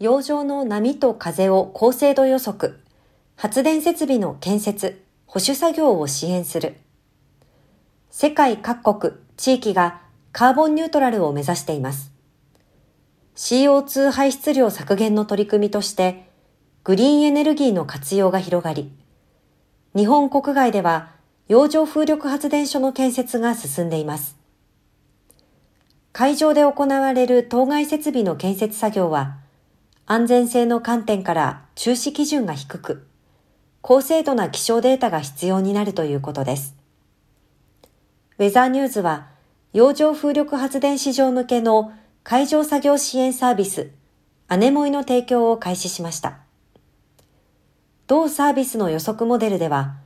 洋上の波と風を高精度予測、発電設備の建設、保守作業を支援する。世界各国、地域がカーボンニュートラルを目指しています。CO2 排出量削減の取り組みとして、グリーンエネルギーの活用が広がり、日本国外では洋上風力発電所の建設が進んでいます。海上で行われる当該設備の建設作業は、安全性の観点から中止基準が低く、高精度な気象データが必要になるということです。ウェザーニューズは、洋上風力発電市場向けの海上作業支援サービス、アネモイの提供を開始しました。同サービスの予測モデルでは、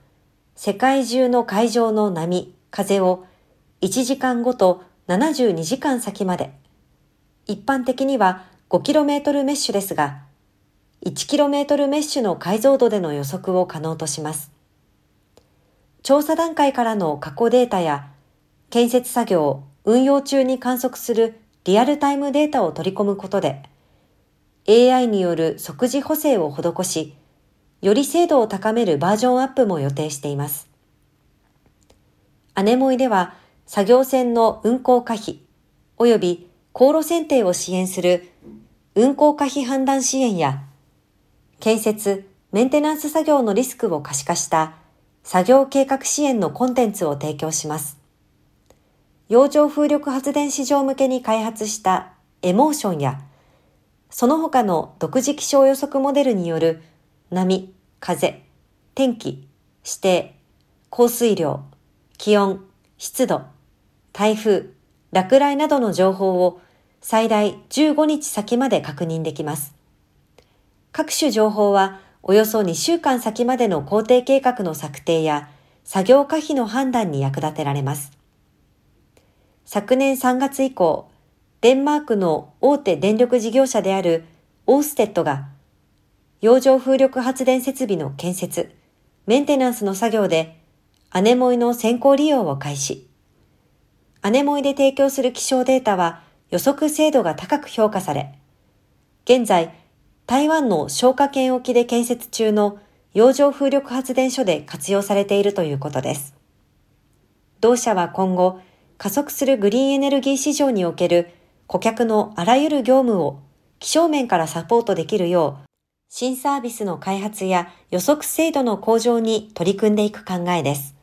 世界中の海上の波、風を1時間ごと72時間先まで、一般的には 5km メッシュですが、1km メッシュの解像度での予測を可能とします。調査段階からの過去データや建設作業、運用中に観測するリアルタイムデータを取り込むことで、AI による即時補正を施し、より精度を高めるバージョンアップも予定しています。アネモイでは、作業船の運航可否、及び航路選定を支援する運航可否判断支援や、建設、メンテナンス作業のリスクを可視化した作業計画支援のコンテンツを提供します。洋上風力発電市場向けに開発したエモーションや、その他の独自気象予測モデルによる波、風、天気、指定、降水量、気温、湿度、台風、落雷などの情報を最大15日先まで確認できます。各種情報はおよそ2週間先までの工程計画の策定や作業可否の判断に役立てられます。昨年3月以降、デンマークの大手電力事業者であるオーステッドが、洋上風力発電設備の建設、メンテナンスの作業で、アネモイの先行利用を開始。アネモイで提供する気象データは予測精度が高く評価され、現在、台湾の消火圏沖で建設中の洋上風力発電所で活用されているということです。同社は今後、加速するグリーンエネルギー市場における顧客のあらゆる業務を気象面からサポートできるよう、新サービスの開発や予測精度の向上に取り組んでいく考えです。